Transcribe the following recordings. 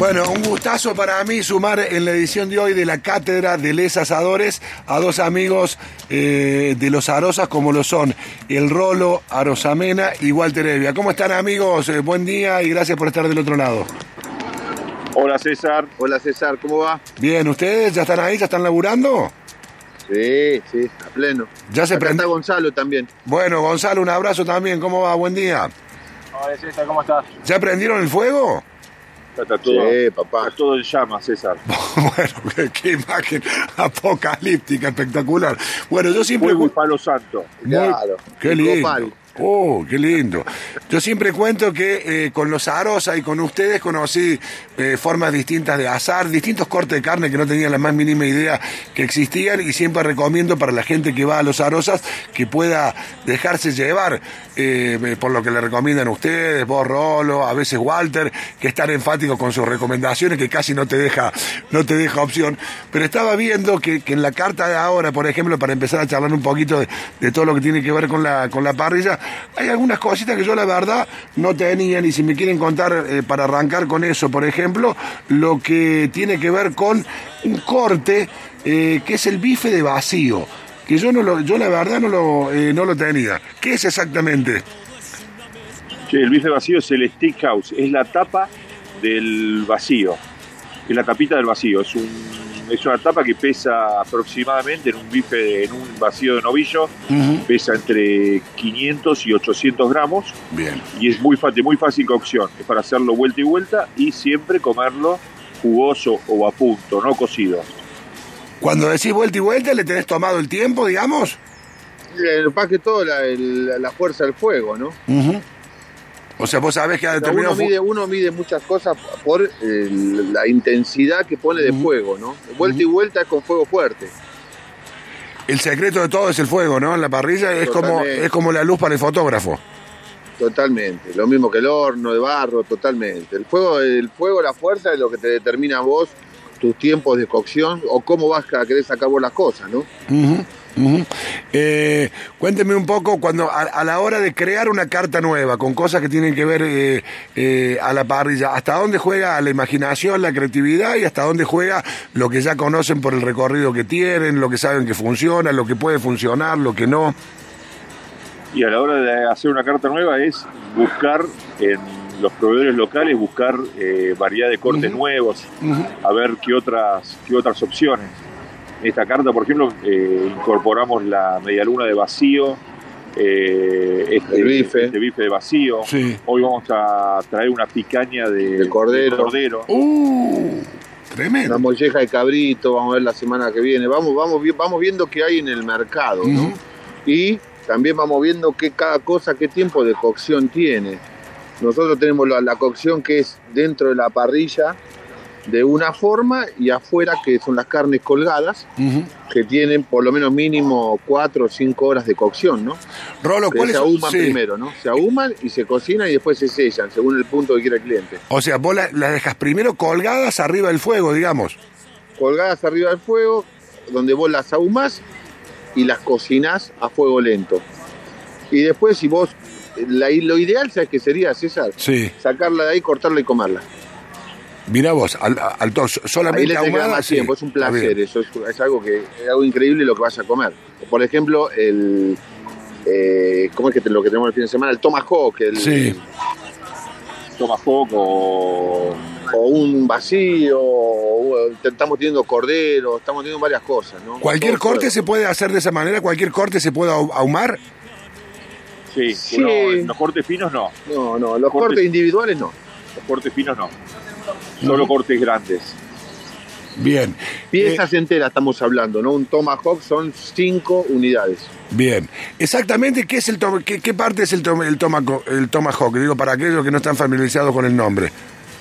Bueno, un gustazo para mí sumar en la edición de hoy de la Cátedra de Les Asadores a dos amigos eh, de los Arosas como lo son el Rolo Arosamena y Walter Evia. ¿Cómo están amigos? Eh, buen día y gracias por estar del otro lado. Hola César. Hola César, ¿cómo va? Bien, ¿ustedes ya están ahí? ¿Ya están laburando? Sí, sí, a pleno. Ya se Acá prende- está Gonzalo también. Bueno, Gonzalo, un abrazo también. ¿Cómo va? Buen día. Hola César, ¿cómo estás? ¿Ya prendieron el fuego? Está todo, Sí, papá. está todo en llamas, César. bueno, qué, qué imagen apocalíptica, espectacular. Bueno, yo siempre... Fuego y palo santo. Muy- Claro. Qué lindo. copal. Oh, qué lindo. Yo siempre cuento que eh, con los Arosa y con ustedes conocí eh, formas distintas de asar, distintos cortes de carne que no tenía la más mínima idea que existían y siempre recomiendo para la gente que va a los Arosas que pueda dejarse llevar eh, por lo que le recomiendan ustedes, vos Rolo, a veces Walter, que están enfáticos con sus recomendaciones que casi no te deja, no te deja opción. Pero estaba viendo que, que en la carta de ahora, por ejemplo, para empezar a charlar un poquito de, de todo lo que tiene que ver con la, con la parrilla, hay algunas cositas que yo la verdad no tenía, y si me quieren contar eh, para arrancar con eso, por ejemplo, lo que tiene que ver con un corte eh, que es el bife de vacío, que yo no lo, yo la verdad no lo, eh, no lo tenía. ¿Qué es exactamente? Che, el bife vacío es el steakhouse, es la tapa del vacío. Es la tapita del vacío. Es, un, es una tapa que pesa aproximadamente en un bife, en un vacío de novillo, pesa entre 500 y 800 gramos Bien. y es muy fácil, muy fácil cocción. Es para hacerlo vuelta y vuelta y siempre comerlo jugoso o a punto, no cocido. Cuando decís vuelta y vuelta, ¿le tenés tomado el tiempo, digamos? Eh, Más que todo la, el- la fuerza del fuego, ¿no? O sea, vos sabés que ha determinado... uno, mide, uno mide muchas cosas por el- la intensidad que pone de fuego, ¿no? Vuelta y vuelta es con fuego fuerte. El secreto de todo es el fuego, ¿no? En la parrilla es como, es como la luz para el fotógrafo. Totalmente. Lo mismo que el horno de barro, totalmente. El fuego, el fuego, la fuerza es lo que te determina a vos tus tiempos de cocción o cómo vas a querer sacar vos las cosas, ¿no? Eh, cuénteme un poco, cuando a, a la hora de crear una carta nueva, con cosas que tienen que ver eh, eh, a la parrilla, ¿hasta dónde juega la imaginación, la creatividad y hasta dónde juega lo que ya conocen por el recorrido que tienen, lo que saben que funciona, lo que puede funcionar, lo que no? Y a la hora de hacer una carta nueva es buscar en los proveedores locales, buscar variedad de cortes nuevos, a ver qué otras, qué otras opciones. En esta carta, por ejemplo, eh, incorporamos la medialuna de vacío, eh, este, El bife. este bife de vacío. Sí. Hoy vamos a traer una picaña de, De cordero. de cordero. ¡Uh! Tremendo. Una molleja de cabrito, vamos a ver la semana que viene. Vamos, vamos, vamos viendo qué hay en el mercado. Y también vamos viendo qué cada cosa, qué tiempo de cocción tiene. Nosotros tenemos la, la cocción que es dentro de la parrilla de una forma y afuera que son las carnes colgadas que tienen por lo menos mínimo cuatro o cinco horas de cocción, ¿no? Rolo, ¿cuáles se ahuman Sí. primero, ¿no? Se ahuman y se cocinan y después se sellan según el punto que quiera el cliente. O sea, vos la- las dejas primero colgadas arriba del fuego, digamos. colgadas arriba del fuego, donde vos las ahumás y las cocinás a fuego lento. Y después, si vos, la- lo ideal, ¿sabes qué sería, César? Sí. Sacarla de ahí, cortarla y comerla. Mira vos, al, al Ahí solamente le ahumada, más sí, tiempo, es un placer, eso es, es algo que es algo increíble lo que vas a comer. Por ejemplo, el eh, ¿cómo es que te- lo que tenemos el fin de semana? El tomahawk, el, Sí. Tomahawk o o un vacío, o, o estamos teniendo cordero, estamos teniendo varias cosas, ¿no? ¿Cualquier Todo corte se puede hacer de esa manera? ¿Cualquier corte se puede ahu- ahumar? Sí, Sí. uno- los cortes finos no. No, no, los Cortes. cortes individuales no. Los cortes finos no. Solo cortes grandes. Bien. Piezas enteras estamos hablando, ¿no? Un tomahawk son cinco unidades. Eh, bien. Exactamente, ¿qué es el tom- qué, qué parte es el, el, tomaco- el tomahawk? Digo, para aquellos que no están familiarizados con el nombre.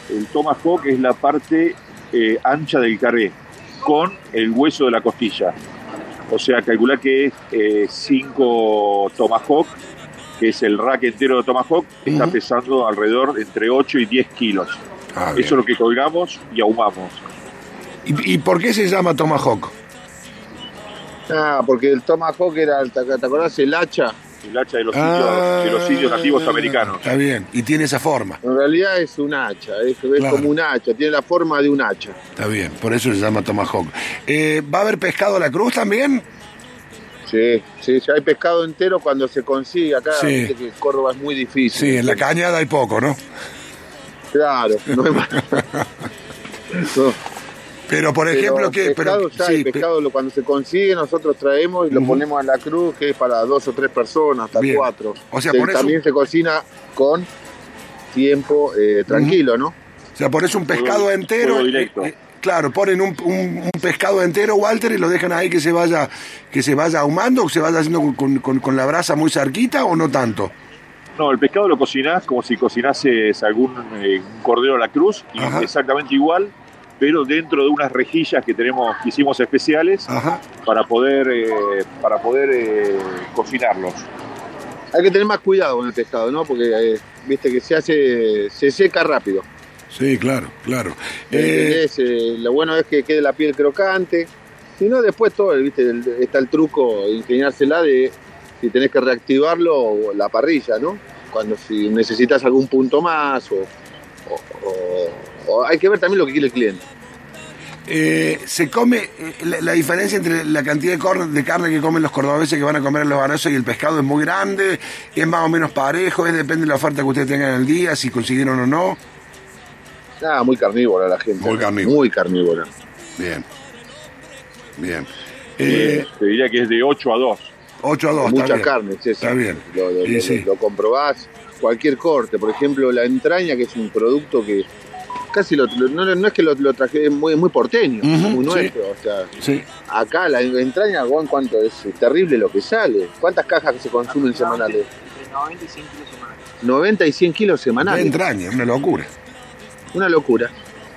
El tomahawk es la parte eh, ancha del carré con el hueso de la costilla. O sea, calcula que es 5 tomahawk, que es el rack entero de tomahawk, está pesando alrededor entre 8 y 10 kilos. Ah, Eso es lo que colgamos y ahumamos. ¿Y, y por qué se llama Tomahawk? Ah, porque el Tomahawk era, ¿te, acordás? El hacha. El hacha de los, indios, de los indios nativos americanos. Ah, Está bien, y tiene esa forma. En realidad es un hacha, es, es Claro. como un hacha, tiene la forma de un hacha. Está bien, por eso se llama Tomahawk. Eh, ¿Va a haber pescado a la cruz también? Sí, sí, ya hay pescado entero cuando se consigue acá, Sí. viste que Córdoba es muy difícil. Sí, en la cañada hay poco, ¿no? Claro, no es más. No, Pero por pero ejemplo, que pescado ya hay pe- pescado lo- cuando se consigue nosotros traemos y lo ponemos en la cruz que es para dos o tres personas, hasta Bien. cuatro. O sea, Se- también un- se cocina con tiempo eh, tranquilo, ¿no? o sea, pones un pescado Fuego- entero. fuego directo. eh, claro, ponen un, un- un pescado entero, Walter, y lo dejan ahí que se vaya, que se vaya ahumando, o se vaya haciendo con, con- con- con la brasa muy cerquita o no tanto. No, el pescado lo cocinás como si cocinases algún eh, cordero a la cruz, y Ajá. exactamente igual, pero dentro de unas rejillas que tenemos, que hicimos especiales Ajá. para poder, eh, para poder eh, cocinarlos. Hay que tener más cuidado con el pescado, ¿no? Porque eh, viste que se hace, se seca rápido. Sí, claro, claro. ¿Me Eh? Eh, lo bueno es que quede la piel crocante. Si no, después todo, ¿viste? El- está el truco de ingeniársela de si tenés que reactivarlo la parrilla, ¿no? Cuando si necesitas algún punto más o, o- o- o hay que ver también lo que quiere el cliente. eh, se come eh, la, la diferencia entre la cantidad de, cor- de carne que comen los cordobeses que van a comer en los banosos y el pescado es muy grande, es más o menos parejo, es depende de la oferta que ustedes tengan en el día, si consiguieron o no. Ah, muy carnívora la gente. Muy carnívora. Muy carnívora. Bien. Bien. Eh, te diría que es de 8 a 2. 8 a 2. Mucha está bien. carne, es eso. Está bien. Lo, lo- Sí, lo- sí. lo comprobás. Cualquier corte, por ejemplo, la entraña, que es un producto que casi lo, lo- no, no es que lo, lo traje, es muy, muy porteño, Ujú, muy sí. nuestro. O sea, Sí. acá la entraña, ¿en cuánto es? terrible lo que sale. ¿Cuántas cajas que se consumen semanales? 90 y 100 kilos De semanales. entraña, una locura. Una locura.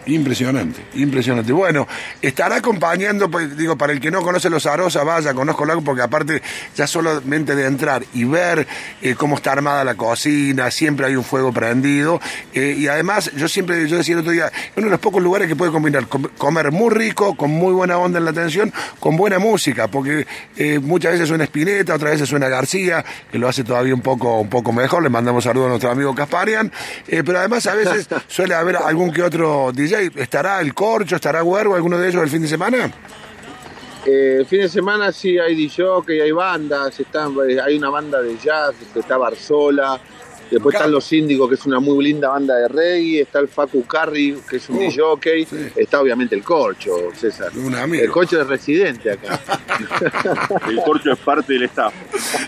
Impresionante, impresionante. Bueno, estará acompañando, pues, digo, para el que no conoce los Arosa, vaya, conozco algo, porque aparte ya solamente de entrar y ver eh, cómo está armada la cocina, siempre hay un fuego prendido. eh, y además, yo siempre, yo decía el otro día, uno de los pocos lugares que puede combinar com- comer muy rico, con muy buena onda en la atención, con buena música, porque eh, muchas veces suena Spinetta, otras veces suena García, que lo hace todavía un poco, un poco mejor. Le mandamos saludos a nuestro amigo Casparian. pero además a veces suele haber algún que otro DJ. ¿Estará el Corcho, estará Huervo, alguno de ellos el fin de semana? Eh, el fin de semana sí hay DJ, hay bandas, están, eh, hay una banda de jazz, está Barzola, después están los Índicos, que es una muy linda banda de reggae, está el Facu Carri, que es un Uh, DJ, sí. está obviamente el Corcho, César. Un amigo. El Corcho es residente acá. El corcho es parte del staff.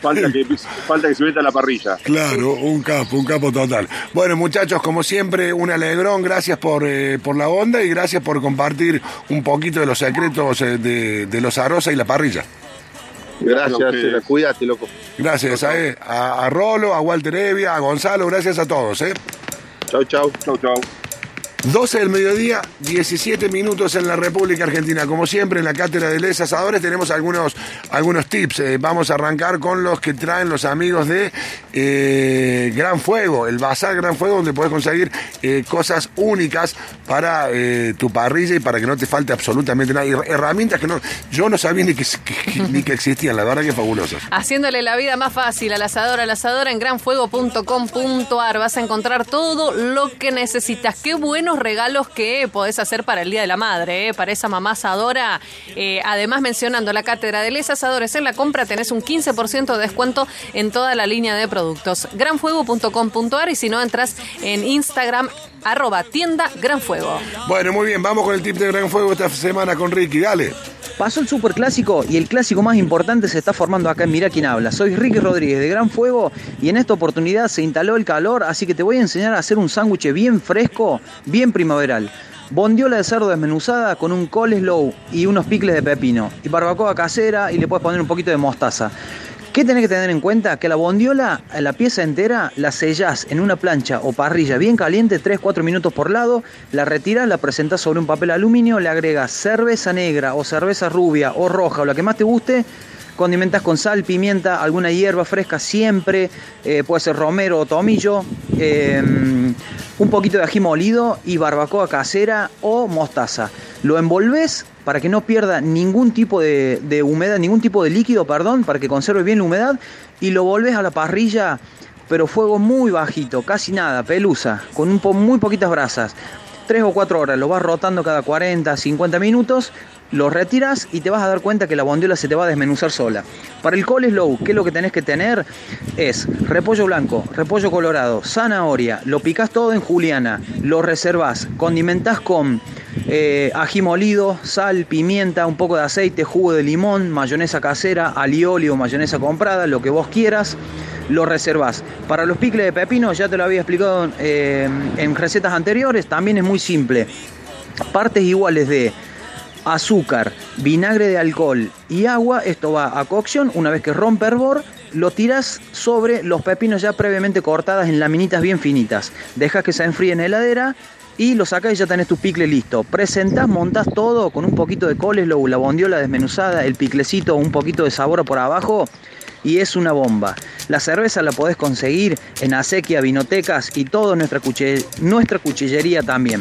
Falta que, falta que se meta a la parrilla. Claro, un capo, un capo total. Bueno, muchachos, como siempre, un alegrón, gracias por, eh, por la onda y gracias por compartir un poquito de los secretos eh, de, de los Arosa y la parrilla. Gracias. César, cuídate, loco. Gracias a, a Rolo, a Walter Evia, a Gonzalo, gracias a todos. Eh. Chau, chau. Chau, chau. 12 del mediodía, 17 minutos en la República Argentina. Como siempre, en la cátedra de Les Asadores tenemos algunos, algunos tips. Eh, vamos a arrancar con los que traen los amigos de eh, Gran Fuego, el Bazar Gran Fuego, donde puedes conseguir eh, cosas únicas para eh, tu parrilla y para que no te falte absolutamente nada. Herramientas que no, yo no sabía ni que, ni que existían, la verdad que fabulosas. Haciéndole la vida más fácil al asador, al asador en granfuego.com.ar vas a encontrar todo lo que necesitas. Qué buenos regalos que podés hacer para el Día de la Madre, ¿eh? para esa mamá asadora. Eh, además, mencionando la cátedra de Les Asadores, en la compra tenés un 15% de descuento en toda la línea de productos. granfuego.com.ar y si no, entras en Instagram, arroba tienda Gran Fuego. Bueno, muy bien, vamos con el tip de Gran Fuego esta semana con Ricky, dale. Pasó el superclásico y el clásico más importante se está formando acá en Mirá quién habla. Soy Ricky Rodríguez de Gran Fuego y en esta oportunidad se instaló el calor, así que te voy a enseñar a hacer un sándwich bien fresco, bien primaveral. Bondiola de cerdo desmenuzada con un coleslaw y unos picles de pepino. Y barbacoa casera y le puedes poner un poquito de mostaza. ¿Qué tenés que tener en cuenta? Que la bondiola, la pieza entera, la sellás en una plancha o parrilla bien caliente, 3-4 minutos por lado, la retirás, la presentás sobre un papel aluminio, le agregas cerveza negra o cerveza rubia o roja o la que más te guste, condimentas con sal, pimienta, alguna hierba fresca siempre, eh, puede ser romero o tomillo, em, un poquito de ají molido y barbacoa casera o mostaza. Lo envolves para que no pierda ningún tipo de, humedad, ningún tipo de líquido, perdón, para que conserve bien la humedad y lo volves a la parrilla, pero fuego muy bajito, casi nada, pelusa, con un muy poquitas brasas. 3 o 4 horas, lo vas rotando cada 40, 50 minutos, lo retiras y te vas a dar cuenta que la bondiola se te va a desmenuzar sola. Para el coleslaw, ¿qué es lo que tenés que tener? Es repollo blanco, repollo colorado, zanahoria, lo picás todo en juliana, lo reservás, condimentás con eh, ají molido, sal, pimienta, un poco de aceite, jugo de limón, mayonesa casera, alioli o mayonesa comprada, lo que vos quieras, lo reservás. Para los picles de pepino, ya te lo había explicado eh, en recetas anteriores, también es muy simple. Partes iguales de azúcar, vinagre de alcohol y agua. Esto va a cocción. Una vez que rompe hervor, lo tiras sobre los pepinos ya previamente cortadas en laminitas bien finitas. Dejas que se enfríe en heladera y lo sacas y ya tenés tu picle listo. Presentás, montás todo con un poquito de coleslaw, la bondiola desmenuzada, el piclecito, un poquito de sabor por abajo y es una bomba. La cerveza la podés conseguir en Acequia, Vinotecas y toda nuestra, nuestra cuchillería también.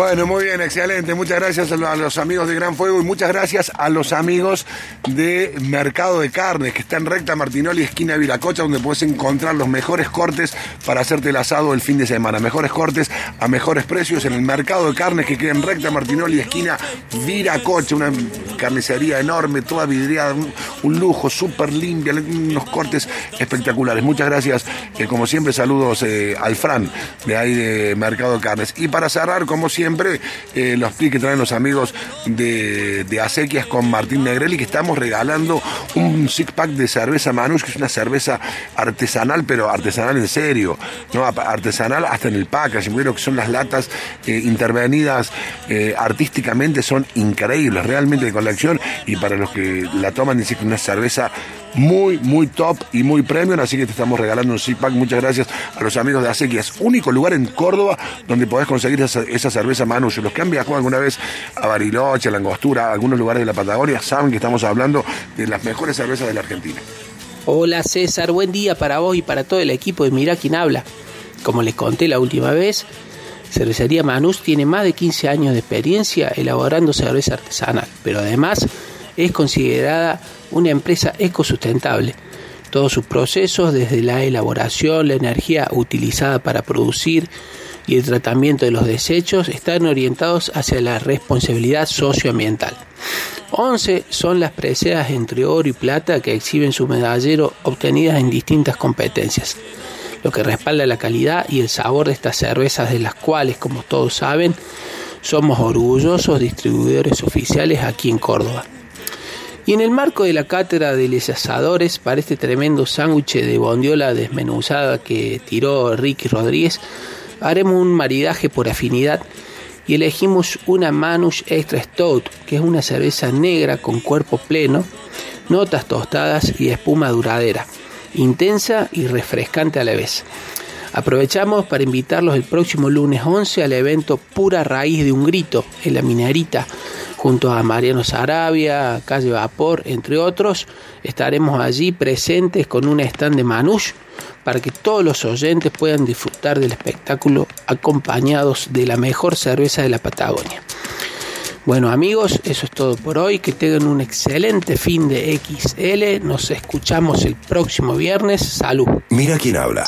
Bueno, muy bien, excelente. Muchas gracias a los amigos de Gran Fuego y muchas gracias a los amigos de Mercado de Carnes, que está en recta Martinoli, esquina Viracocha, donde puedes encontrar los mejores cortes para hacerte el asado el fin de semana. Mejores cortes a mejores precios en el Mercado de Carnes, que queda en recta Martinoli, esquina Viracocha, una carnicería enorme, toda vidriada, un, lujo, súper limpia, unos cortes espectaculares. Muchas gracias. Eh, como siempre, saludos eh, al Fran de ahí de Mercado de Carnes. Y para cerrar, como siempre, siempre eh, los plis que traen los amigos de, de Acequias con Martín Negrelli, que estamos regalando un six pack de cerveza Manus, que es una cerveza artesanal, pero artesanal en serio, ¿no? Artesanal hasta en el packaging, creo que son las latas eh, intervenidas eh, artísticamente, son increíbles, realmente de colección, y para los que la toman dicen que una cerveza muy, muy top y muy premium, así que te estamos regalando un six pack. Muchas gracias a los amigos de Acequias, único lugar en Córdoba donde podés conseguir esa, cerveza Manus. Los que han viajado alguna vez a Bariloche, a La Angostura, a algunos lugares de la Patagonia, saben que estamos hablando de las mejores cervezas de la Argentina. Hola César, buen día para vos y para todo el equipo de Mirá quién habla. Como les conté la última vez, Cervecería Manus tiene más de 15 años de experiencia elaborando cerveza artesanal, pero además es considerada una empresa ecosustentable. Todos sus procesos, desde la elaboración, la energía utilizada para producir y el tratamiento de los desechos, están orientados hacia la responsabilidad socioambiental. 11 son las preseas entre oro y plata que exhiben su medallero obtenidas en distintas competencias, lo que respalda la calidad y el sabor de estas cervezas de las cuales, como todos saben, somos orgullosos distribuidores oficiales aquí en Córdoba. Y en el marco de la cátedra de les asadores para este tremendo sándwich de bondiola desmenuzada que tiró Ricky Rodríguez, haremos un maridaje por afinidad y elegimos una Manush Extra Stout, que es una cerveza negra con cuerpo pleno, notas tostadas y espuma duradera, intensa y refrescante a la vez. Aprovechamos para invitarlos el próximo lunes 11 al evento Pura Raíz de un Grito en la Minerita, junto a Mariano Sarabia, Calle Vapor, entre otros. Estaremos allí presentes con un stand de Manush para que todos los oyentes puedan disfrutar del espectáculo acompañados de la mejor cerveza de la Patagonia. Bueno amigos, eso es todo por hoy. Que tengan un excelente fin de XL. Nos escuchamos el próximo viernes. Salud. Mira quién habla.